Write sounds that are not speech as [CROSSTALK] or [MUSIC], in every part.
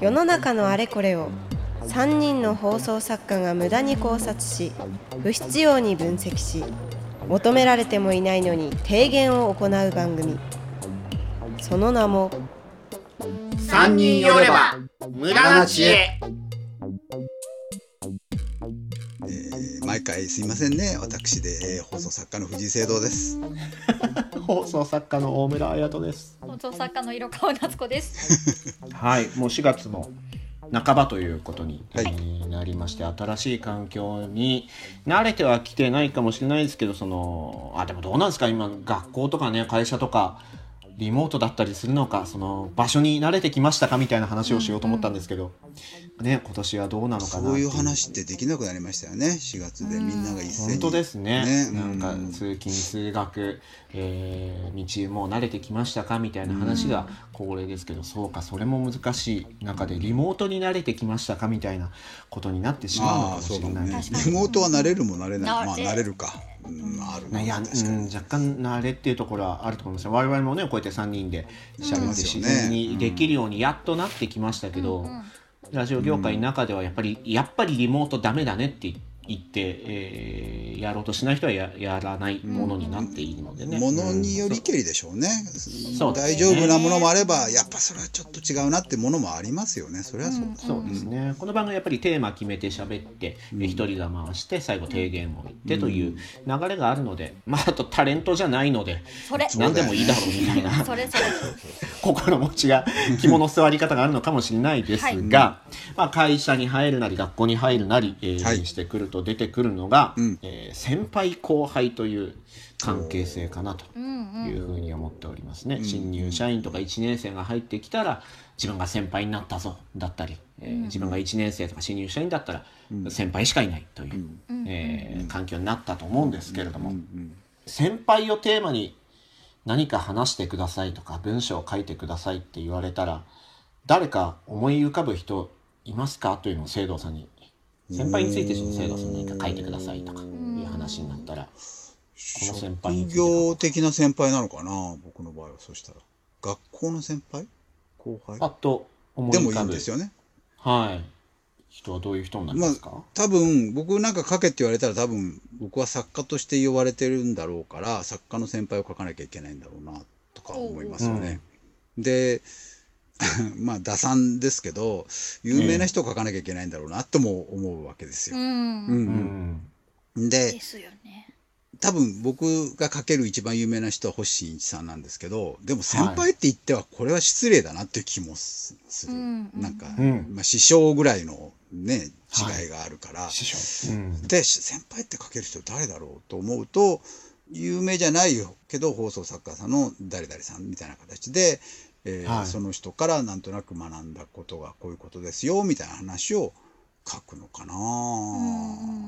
世の中のあれこれを3人の放送作家が無駄に考察し不必要に分析し求められてもいないのに提言を行う番組。その名も三人寄れば無駄な知恵。えー毎回すいませんね。私で、えー放送作家の藤井聖堂です。[LAUGHS] 放送作家の大村彩人です。放送作家の色川夏子です。[LAUGHS] はい、もう4月も半ばということにはい。なりまして、新しい環境に慣れてはきてないかもしれないですけど、そのあでもどうなんですか？今学校とかね会社とかリモートだったりするのかその場所に慣れてきましたかみたいな話をしようと思ったんですけど、ね今年はどうなのかなそういう話ってできなくなりましたよね。4月でみんなが一斉に。本当ですね。ね。なんかうん通勤通学、えー道もう慣れてきましたかみたいな話が恒例ですけど、そうかそれも難しい中でリモートに慣れてきましたかみたいなことになってしまうのかもしれないです確かにリモートは慣れるも慣れない。まあ慣れるか、うん、あるない。や、うん、若干慣れっていうところはあると思います。よ我々もねこうやって3人で喋って自うん然にできるようにやっとなってきましたけど、ラジオ業界の中ではやっぱり、やっぱりリモートダメだねって言って、えーやろうとしない人はややらないものになっているのでね。ものによりけりでしょうね、そう。大丈夫なものもあればやっぱそれはちょっと違うなってものもありますよね。それはそうだ、そうですね、この番組やっぱりテーマ決めて喋ってえ一、人が回して最後提言を言ってという流れがあるので、まああとタレントじゃないのでそれ。何でもいいだろうみたいなそれそれ。[LAUGHS] 心持ちが肝の座り方があるのかもしれないですが、まあ、会社に入るなり学校に入るなり、えーはい。してくると出てくるのが、うん。えー先輩後輩という関係性かなとうんうん。いうふうに思っておりますね、新入社員とか1年生が入ってきたら自分が先輩になったぞだったり、えー自分が1年生とか新入社員だったら先輩しかいないという、えー環境になったと思うんですけれども、先輩をテーマに何か話してくださいとか文章を書いてくださいって言われたら誰か思い浮かぶ人いますか？というのを聖堂さんに先輩について聖堂さんに何か書いてくださいとかいう話になったらこの先輩職業的な先輩なのかな僕の場合はそしたら。学校の先輩？後輩？パッと思いでもいいんですよね。はい。人はどういう人になりまあますか、多分僕なんか書けって言われたら多分僕は作家として呼ばれてるんだろうから作家の先輩を書かなきゃいけないんだろうなとか思いますよね。で [LAUGHS] まあ打算ですけど有名な人を書かなきゃいけないんだろうなとも思うわけですよ。うん。うんうん。でですよね。多分僕が書ける一番有名な人は星新一さんなんですけどでも先輩って言ってはこれは失礼だなっていう気もすする、うんなんか、うん。まあ、師匠ぐらいのね違いがあるから、師匠、うん。で先輩って書ける人誰だろうと思うと有名じゃないけど放送作家さんの誰々さんみたいな形で、えーはい。その人からなんとなく学んだことがこういうことですよみたいな話を書くのかな、う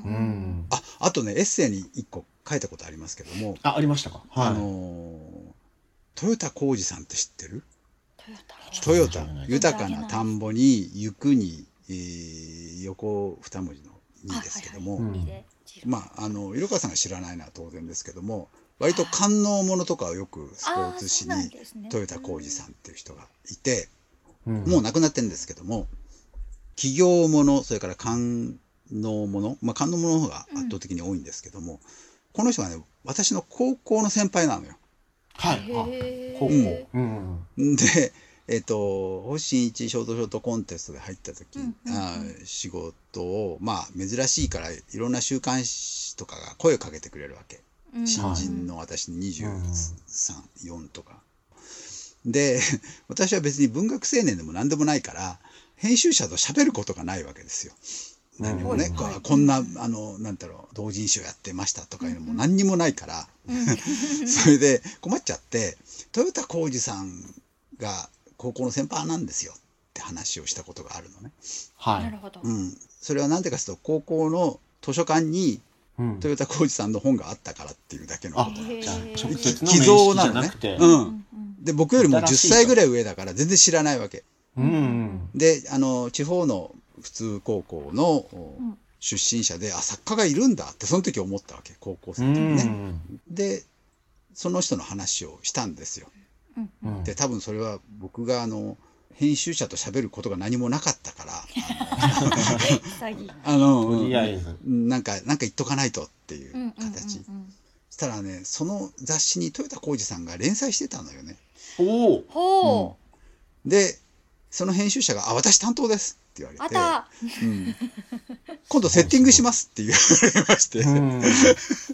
ん。ああとねエッセイに1個書いたことありますけども、あありましたか？はい。あのー豊田浩二さんって知ってる？トヨタ。トヨタ知らない。豊かな田んぼに行くに、えー横二文字の2ですけども、はいはいはい。でまあ、あの色川さんが知らないのは当然ですけども割と官能ものとかをよくスポーツ紙に豊田浩二さんっていう人がいて、うん。もう亡くなってるんですけども企業ものそれから官能もの、まあ、官能ものの方が圧倒的に多いんですけども、この人がね私の高校の先輩なのよ。はい。高校。うん。で、えっと星新一ショートショートコンテストで入った時、うんうんうん。あー仕事をまあ珍しいからいろんな週刊誌とかが声をかけてくれるわけ。うん新人の私234とか。で [LAUGHS] 私は別に文学青年でも何でもないから編集者と喋ることがないわけですよ。何もね、うんこうこんなあのなんだろう同人誌をやってましたとかいうのも何にもないから、[LAUGHS] それで困っちゃって豊田浩二さんが高校の先輩なんですよって話をしたことがあるのね。はいなるほど。うん、それは何でかというと高校の図書館にうん。豊田浩二さんの本があったからっていうだけの。あことなのじゃあへー直接の寄贈なのね。うん。で僕よりも10新しいと。歳ぐらい上だから全然知らないわけ。うん。であの地方の普通高校の出身者であ作家がいるんだってその時思ったわけ高校う生の時ね、ん。でその人の話をしたんですよ。で多分それは僕があの編集者と喋ることが何もなかったから。[LAUGHS] あのなんかなんか言っとかないとっていううんうんうん形、うん。そしたらねその雑誌に豊田浩二さんが連載してたのよね。おお。ほう。でその編集者が「あ私担当です」って言われて。あった。うん、今度セッティングしますって言われまして、うん。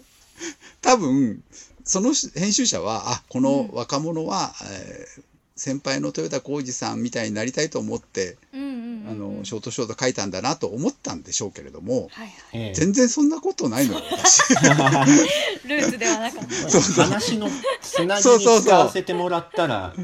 [LAUGHS] 多分その編集者はあこの若者は、えー先輩の豊田浩二さんみたいになりたいと思って、うんうんうんあのショートショート書いたんだなと思ったんでしょうけれども。はいはい。ええ。全然そんなことないのよ私。[LAUGHS] ルーツではなかった。そうそう。話のつなぎに使わせてもらったら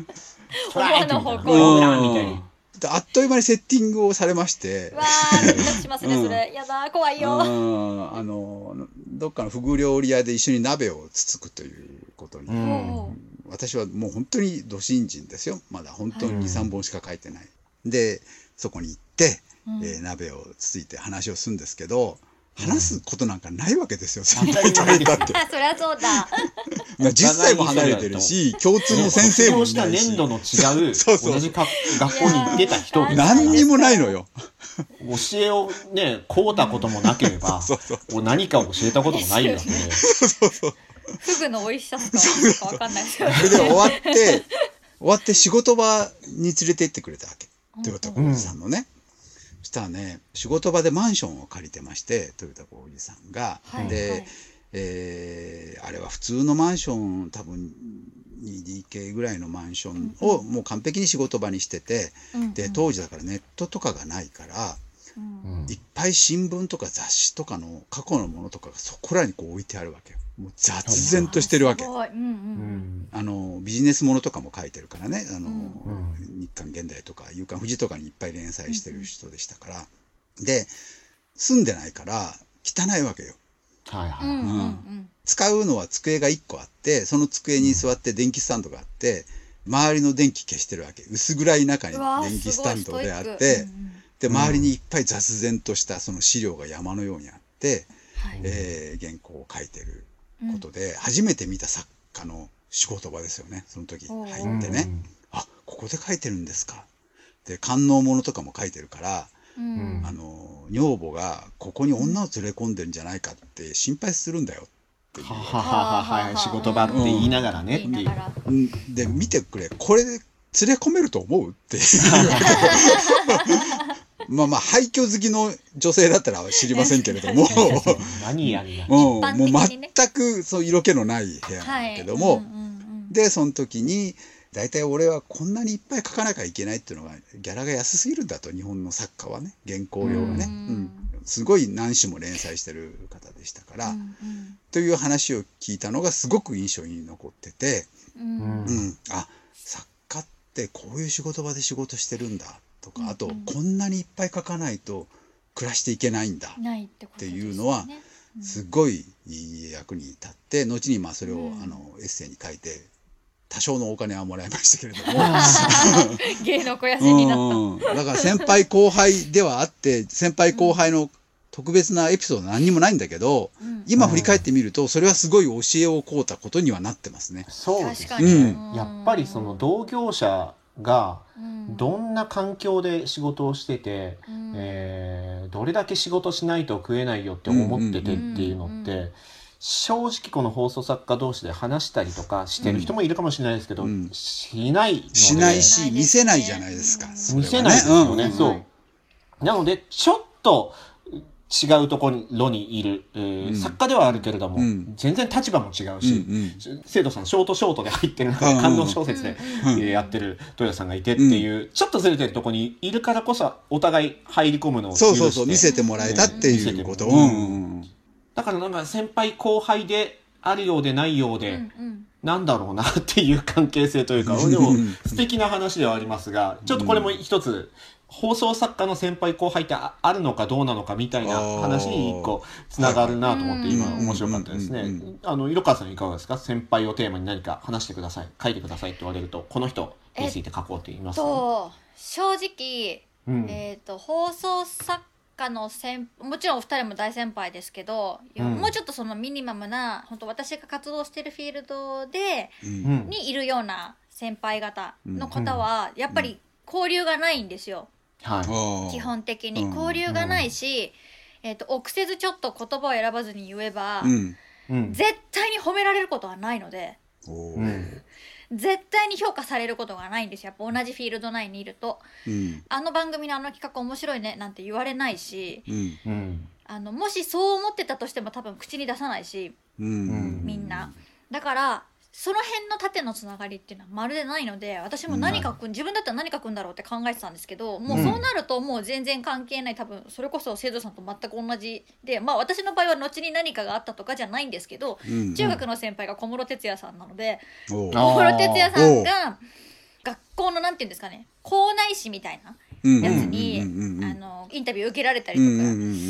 トライみたいな思わぬ方向みたいに。であっという間にセッティングをされまして。わードキドキしますねそれ。やだー怖いよ。うん。あのどっかのフグ料理屋で一緒に鍋をつつくということに、うんほ私はもう本当にど新人ですよ。まだ本当にはい。23本しか書いてない、でそこに行って、ううん。えー鍋をつついて話をするんですけど話すことなんかないわけですよ、当先たり前輩といたって。あ [LAUGHS] そりゃそうだ。[LAUGHS] まあ10歳も離れてるし共通の先生もいないし。年度の違う [LAUGHS] そうそう。同じか学校に行ってた人何にもないのよ。教えをねこうたこともなければそうそう何かを教えたこともないわけでフグの美味しさしかわかんないですよそれで終わって終わって仕事場に連れて行ってくれたわけ。豊田浩二さんのね、そしたらね仕事場でマンションを借りてまして豊田浩二さんが、はい。で、はい。えーあれは普通のマンション多分 2DK ぐらいのマンションをもう完璧に仕事場にしてて、うん。で当時だからネットとかがないから、うん。いっぱい新聞とか雑誌とかの過去のものとかがそこらにこう置いてあるわけよもう雑然としてるわけ。あのビジネスものとかも書いてるからね。あの、うん日刊現代とか「夕刊富士」とかにいっぱい連載してる人でしたから、で住んでないから汚いわけよ。はいはい、うんうんうん。使うのは机が1個あってその机に座って電気スタンドがあって周りの電気消してるわけ。薄暗い中に電気スタンドであってで周りにいっぱい雑然としたその資料が山のようにあって、はい。えー原稿を書いてることで、初めて見た作家の仕事場ですよねその時。入ってね、あここで書いてるんですか。で官能ものとかも書いてるから、うん。あの女房がここに女を連れ込んでるんじゃないかって心配するんだよって。いうはははははい仕事場って言いながらね。っていうん。で見てくれこれで連れ込めると思う？っていう [LAUGHS] まあまあ廃墟好きの女性だったら知りませんけれども。[LAUGHS] 何やう。ん、もう全くそう色気のない部屋なんだけども、はいうんうんうん。でその時に大体俺はこんなにいっぱい書かなきゃいけないっていうのがギャラが安すぎるんだと日本の作家はね。原稿料がね、ううん。んすごい何種も連載してる方でしたから、うんという話を聞いたのがすごく印象に残ってて、うんうん。うん、あ作家ってこういう仕事場で仕事してるんだとか、あとうんこんなにいっぱい書かないと暮らしていけないんだっていうのはすごい役に立って後にまあそれを、うん。あのエッセイに書いて多少のお金はもらいましたけれども。[LAUGHS] 芸の肥やしになっうん。だから先輩後輩ではあって先輩後輩の特別なエピソード何にもないんだけど、たうん。今振り返ってみるとそれはすごい教えを請うたことにはなってますね。そうです確かに。うん。やっぱりその同業者がうん。どんな環境で仕事をしてて、うん。えーどれだけ仕事しないと食えないよって思っててっていうのって、うんうん正直この放送作家同士で話したりとかしてる人もいるかもしれないですけど、うん。しないのでしないしし見せないじゃないですか。それは見せないですよね、うん。そう。なのでちょっと違うところにいる、えーうん。作家ではあるけれども、うん。全然立場も違ううんし、生徒さんショートショートで入ってる中うん。で感動小説で、うん。えーやってる豊田さんがいてっていう、ちょっとずれてるとこにいるからこそお互い入り込むのをそうそうそう見せてもらえたっていうこと。うん。うんだからなんか先輩後輩であるようでないようで、うんうん。なんだろうなっていう関係性というか、でも素敵な話ではありますが、ちょっとこれも一つ、放送作家の先輩後輩ってああるのかどうなのかみたいな話に一個つながるなと思ってはい今面白かったですね。あの、色川さんいかがですか？先輩をテーマに何か話してください。書いてくださいって言われると、この人について書こうって言いますと正直うん。えっと放送作家の先もちろんお二人も大先輩ですけどうん。もうちょっとそのミニマムな本当私が活動してるフィールドでうん。うん。にいるような先輩方の方はやっぱり交流がないんですよ、はい。基本的に。うん。交流がないし、えっと臆せずちょっと言葉を選ばずに言えば、うん。うん。絶対に褒められることはないので。うん。絶対に評価されることがないんですよ。やっぱ同じフィールド内にいると。うん。あの番組のあの企画面白いねなんて言われないし。うん。うん。あのもしそう思ってたとしても多分口に出さないし。うん。みんな。だからその辺の縦のつながりっていうのはまるでないので私も何書く、自分だったら何書くんだろうって考えてたんですけどもうそうなるともう全然関係ない。多分それこそ生徒さんと全く同じでまあ私の場合は後に何かがあったとかじゃないんですけどうん中学の先輩が小室哲哉さんなので小室哲哉さんが学校のなんていうんですかね校内誌みたいなうんやつに、あのインタビュー受けられたりとか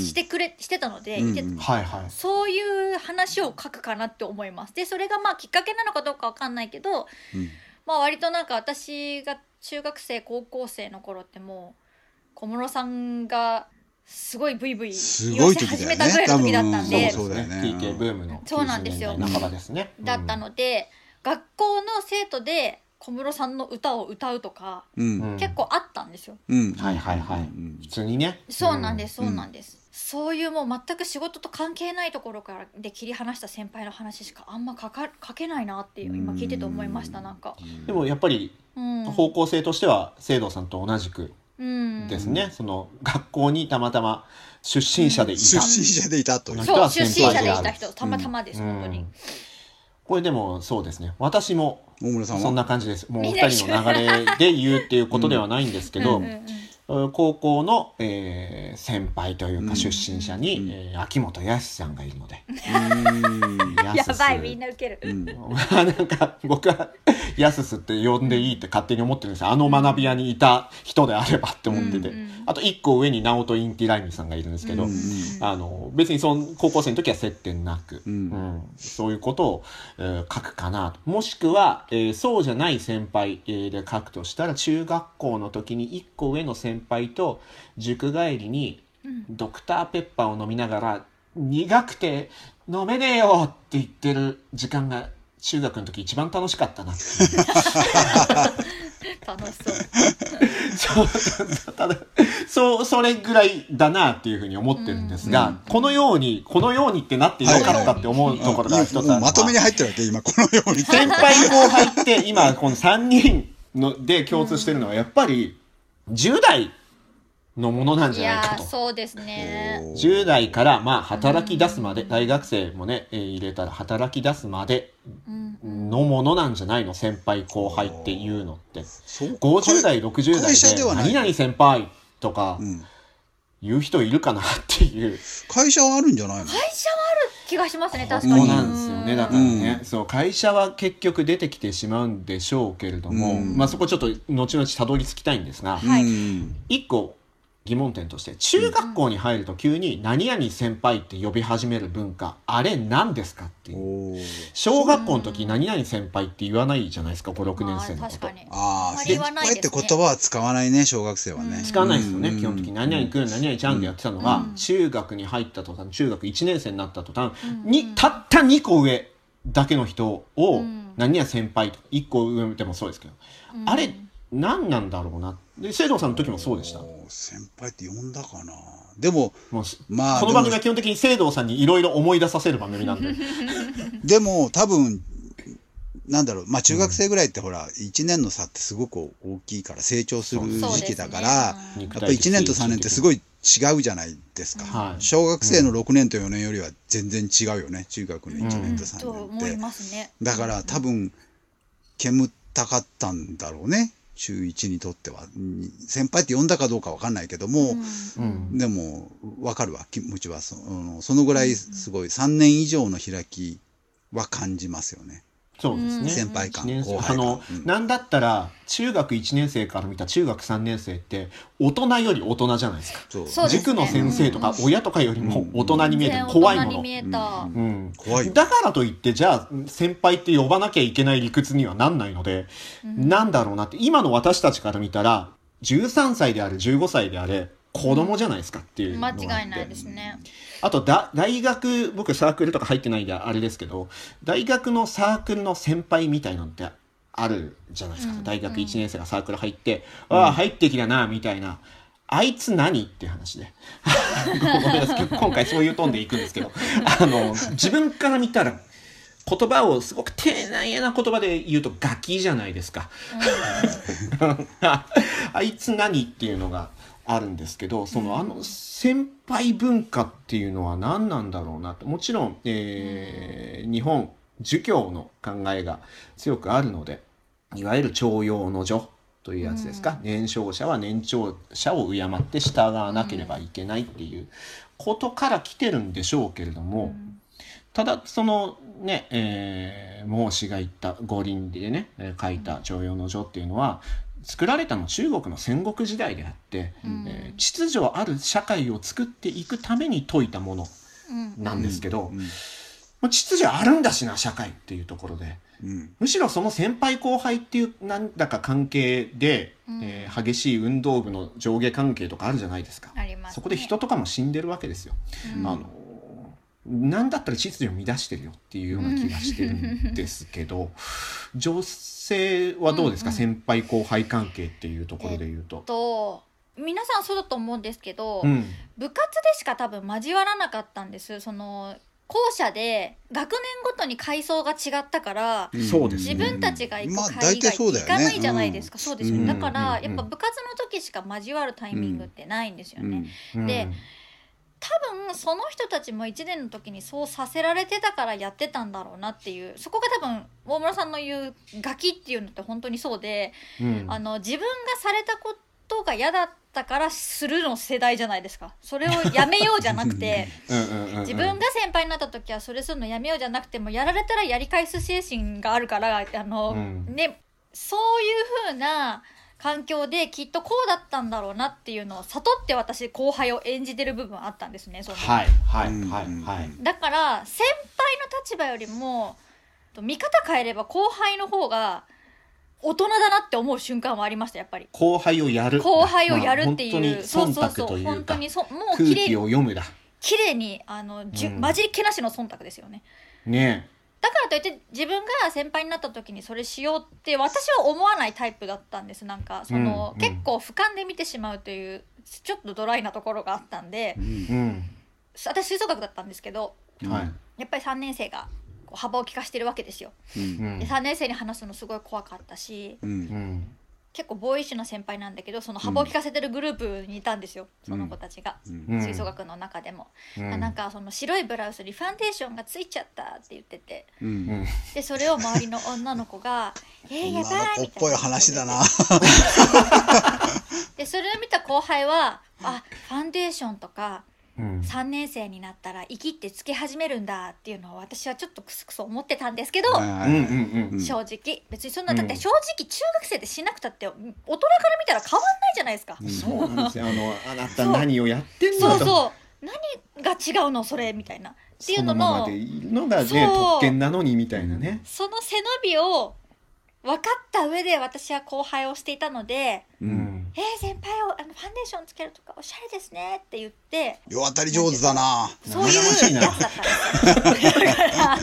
してくれしてたので、はいはい。そういう話を書くかなって思います。でそれがまあきっかけなのかどうかわかんないけど、うん。まあ割となんか私が中学生高校生の頃ってもう小室さんがすごいブイブイす言わせ始めたぐらいの時だったんで、そうだよね。TK ブームのそうなんですよ。90年代半ばですね。だったので、学校の生徒で小室さんの歌を歌うとか、うん。うん。結構あったんですよ。うん。はいはいはい。うん。普通にね。そうなんです、うん。そうなんです。そういうもう全く仕事と関係ないところからで切り離した先輩の話しかあんま書か書けないなっていう今聞いてて思いましたなんか。でもやっぱりうん。方向性としては聖堂さんと同じくうん。ですね、その学校にたまたま出身者でいた、出身者でいたという。そう人は出身者でいた人たまたまです、うん。本当に。これでもそうですね。私もそんな感じです。もうお二人の流れで言うっていうことではないんですけど、うんうんうん高校の、えー先輩といううん。か出身者に、うん。えー秋元康さんがいるので、うん。[LAUGHS] やばいみんなウケる。うん。[LAUGHS] なんか僕はやすすって呼んでいいって勝手に思ってるんですよ。あの学び屋にいた人であればって思ってて、うんうんあと一個上に直人インティライミさんがいるんですけど、うんあの別にその高校生の時は接点なく、うん。うん。そういうことを、えー書くかなと。もしくは、えーそうじゃない先輩、えーで書くとしたら中学校の時に一個上の先輩と塾帰りにドクターペッパーを飲みながら苦くて飲めねえよって言ってる時間が中学の時一番楽しかったな [LAUGHS] 楽しそう。[LAUGHS] そう。そうただそうそれぐらいだなっていうふうに思ってるんですが、このようにこのようにってなってよかったって思うところが一つある。まとめに入ってるわけ今このように。先輩後輩って今この3人ので共通してるのはやっぱり10代のものなんじゃないかと。そうですね。10代からまあ働き出すまで、大学生もね、えー入れたら働き出すまでうんのものなんじゃないの？先輩後輩っていうのって。そう50代、60会社代でではない何々先輩とかうん言う人いるかなっていう。会社はあるんじゃないの？会社はある気がしますね確かに。そうなんですよね。だからね、うんそう、会社は結局出てきてしまうんでしょうけれども、うんまあそこちょっと後々たどり着きたいんですが、はいうん一個疑問点として、中学校に入ると急に何々先輩って呼び始める文化、あれ何ですかっていう。小学校の時何々先輩って言わないじゃないですか、5、6年まあ生のこと。確か。に。ああ先輩って言葉は使わないね小学生はね。うん。使わないですよね、うん。基本的に。何々くん何々ちゃんでやってたのが、うん。中学に入った途端中学1年生になった途端、うん。にたった2個上だけの人を、うん。何々先輩と1個上でもそうですけど、うん。あれ何なんだろうな。で聖堂さんの時もそうでした。先輩って呼んだかな。でもまあこの番組は基本的に聖堂さんにいろいろ思い出させる番組なんで。でも多分なんだろうまあ中学生ぐらいってほら1年の差ってすごく大きいから成長する時期だから、ねやっぱり1年と3年ってすごい違うじゃないですか、はい。小学生の6年と4年よりは全然違うよね中学の1年とと3年思いって、ますね。だから多分煙ったかったんだろうね中1にとってはうん先輩って呼んだかどうかわかんないけども、うん。でもわかるわ気持ちは。そのそのぐらいすごい3年以上の開きは感じますよねそうですね、先輩感一年生後輩感。あの、うん。なんだったら中学1年生から見た中学3年生って大人より大人じゃないですか。そう。そうですね。塾の先生とか親とかよりも大人に見えて怖いもの。大人に見えた。うん、怖いよだからといってじゃあ先輩って呼ばなきゃいけない理屈にはなんないので、なんだろうなって今の私たちから見たら13歳であれ15歳であれ子供じゃないですかっていう間違いないですね。あとだ大学僕サークルとか入ってないんであれですけど大学のサークルの先輩みたいなのってあるじゃないですか、うん大学1年生がサークル入って「ああ入ってきたな」みたいな「あいつ何?」っていう話で。[LAUGHS] ごめんなさい。今回そういうトーンでいくんですけど。[LAUGHS] あの自分から見たら言葉をすごく丁寧な言葉で言うとガキじゃないですか。[LAUGHS] あいつ何っていうのがあるんですけどそのあの先輩文化っていうのは何なんだろうなってもちろん、えー日本儒教の考えが強くあるのでいわゆる徴用の序というやつですか、年少者は年長者を敬って従わなければいけないっていうことから来てるんでしょうけれども、ただそのね、えー、孟子が言った五輪でね、えー書いた徴用の序っていうのは作られたのは中国の戦国時代であって、うん。えー秩序ある社会を作っていくために説いたものうん。なんですけど、うん。まあ秩序あるんだしな社会っていうところでうん。むしろその先輩後輩っていうなんだか関係で、うん。えー激しい運動部の上下関係とかあるじゃないですか。ありますね。そこで人とかも死んでるわけですよ。うん。あのなんだったら秩序を乱してるよっていうような気がしてるんですけど、女性はどうですか、うんうん。先輩後輩関係っていうところで言うと。と皆さんそうだと思うんですけど、うん。部活でしか多分交わらなかったんです。その校舎で学年ごとに階層が違ったから、そうですね。自分たちが行くまあ会以外大体そうだよね。行かないじゃないですか、そうですよね、うん。だから、うん。やっぱ部活の時しか交わるタイミングってないんですよね、うん。で多分その人たちも1年の時にそうさせられてたからやってたんだろうなっていうそこが多分大村さんの言うガキっていうのって本当にそうで、うん。あの自分がされたことが嫌だったからするの世代じゃないですか。それをやめようじゃなくて [LAUGHS] 自分が先輩になった時はそれするのやめようじゃなくてもやられたらやり返す精神があるからあの、うん。ねそういう風な環境できっとこうだったんだろうなっていうのを悟って私後輩を演じてる部分あったんですねそはいはいうんはいうんはい。だから先輩の立場よりも見方変えれば後輩の方が大人だなって思う瞬間はありましたやっぱり。後輩をやる。後輩をやるっていう、まあ本当に忖度そうそうそう本当にそもう空綺麗気を読むだ。綺麗にあのじゅ、うん。混じりっけなしの忖度ですよね。ねだからといって自分が先輩になった時にそれしようって私は思わないタイプだったんですなんかその、うん結構俯瞰で見てしまうというちょっとドライなところがあったんでうんうん。私吹奏楽だったんですけどはい。やっぱり3年生がこう幅を利かしてるわけですよ。うんうんで3年生に話すのすごい怖かったしうんうん。結構ボーイッシュな先輩なんだけどその幅を利かせてるグループにいたんですよ、その子たちが、吹奏楽の中でも、うん。なんかその白いブラウスにファンデーションがついちゃったって言ってて。うん。うんでそれを周りの女の子が「[LAUGHS] えー、やばい」女の子みたいなっぽい話だな。でそれを見た後輩は「あファンデーションとかうん。3年生になったら生きってつけ始めるんだ」っていうのを私はちょっとクスクス思ってたんですけど、正直。別にそんなうんだって正直中学生でしなくたって大人から見たら変わんないじゃないですか、そうなんですよ。あの、あなた何をやってんそうだと。そう。何が違うのそれみたいな。っていうそのののままでいるのがねそう。特権なのにみたいなね。その背伸びを分かった上で私は後輩をしていたのでううんん「えー、先輩をあのファンデーションつけるとかおしゃれですね」って言って世渡り上手だな。そういうやつだったんですよ。だから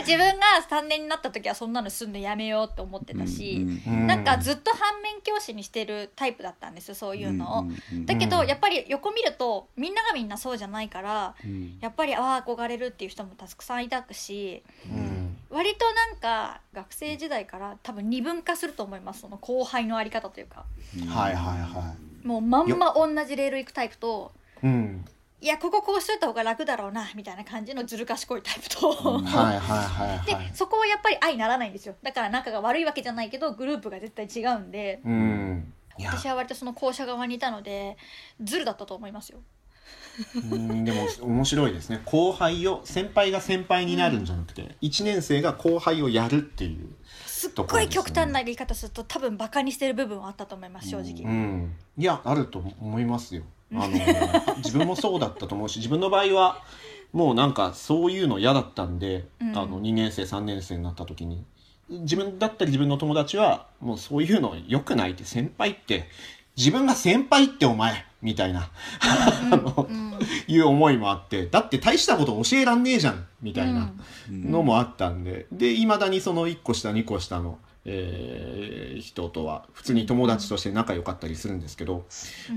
自分が3年になった時はそんなのすんのやめようって思ってたし、うんなんかずっと反面教師にしてるタイプだったんですよそういうのを。うんうんだけど、うんやっぱり横見るとみんながみんなそうじゃないからうん。やっぱりああ憧れるっていう人もたくさんいたしうん割となんか学生時代から多分二分化すると思います。その後輩のあり方というか。はいはいはもうまんま同じレール行くタイプとい。うん。いやこここうしといた方が楽だろうなみたいな感じのずる賢いタイプと、うん。はいはいはいではい。そこはやっぱり相ならないんですよ。だから仲が悪いわけじゃないけどグループが絶対違うんで。うん。いや。私は割とその校舎側にいたのでずるだったと思いますようんでも面白いですね。後輩を先輩が先輩になるんじゃなくて、1年生が後輩をやるっていうすっごい極端な言い方すると多分バカにしてる部分はあったと思います正直、うん、いやあると思いますよ。[LAUGHS] あの自分もそうだったと思うし自分の場合はもうなんかそういうの嫌だったんで、うん。あの2年生3年生になった時に。自分だったり自分の友達はもうそういうの良くないって先輩って自分が先輩ってお前みたいな。[LAUGHS] あのうん。いう思いもあって。だって大したこと教えらんねえじゃんみたいなのもあったんで。でいまだにその1個下2個下のえー人とは普通に友達として仲良かったりするんですけど、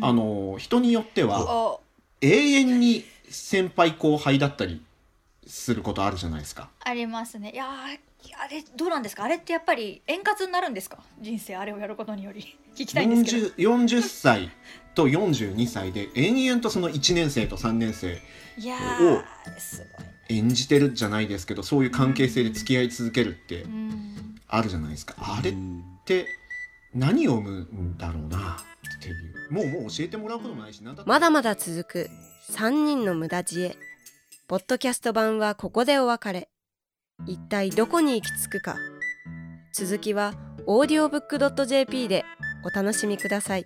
あの人によってはお永遠に先輩後輩だったりすることあるじゃないですか。ありますね。いやーあれどうなんですか？あれってやっぱり円滑になるんですか？人生あれをやることにより。[LAUGHS] 聞きたいんですけど。40, 40歳と42歳で延々とその1年生と3年生いやーすごい。演じてるじゃないですけどそういう関係性で付き合い続けるってうん。あるじゃないですか。あれっうんて何を生むんだろうな？っていう。もうもう教えてもらうこともないしまだまだ続く3人の無駄知恵ポッドキャスト版はここでお別れ。一体どこに行き着くか。続きは audiobook.jp でお楽しみください。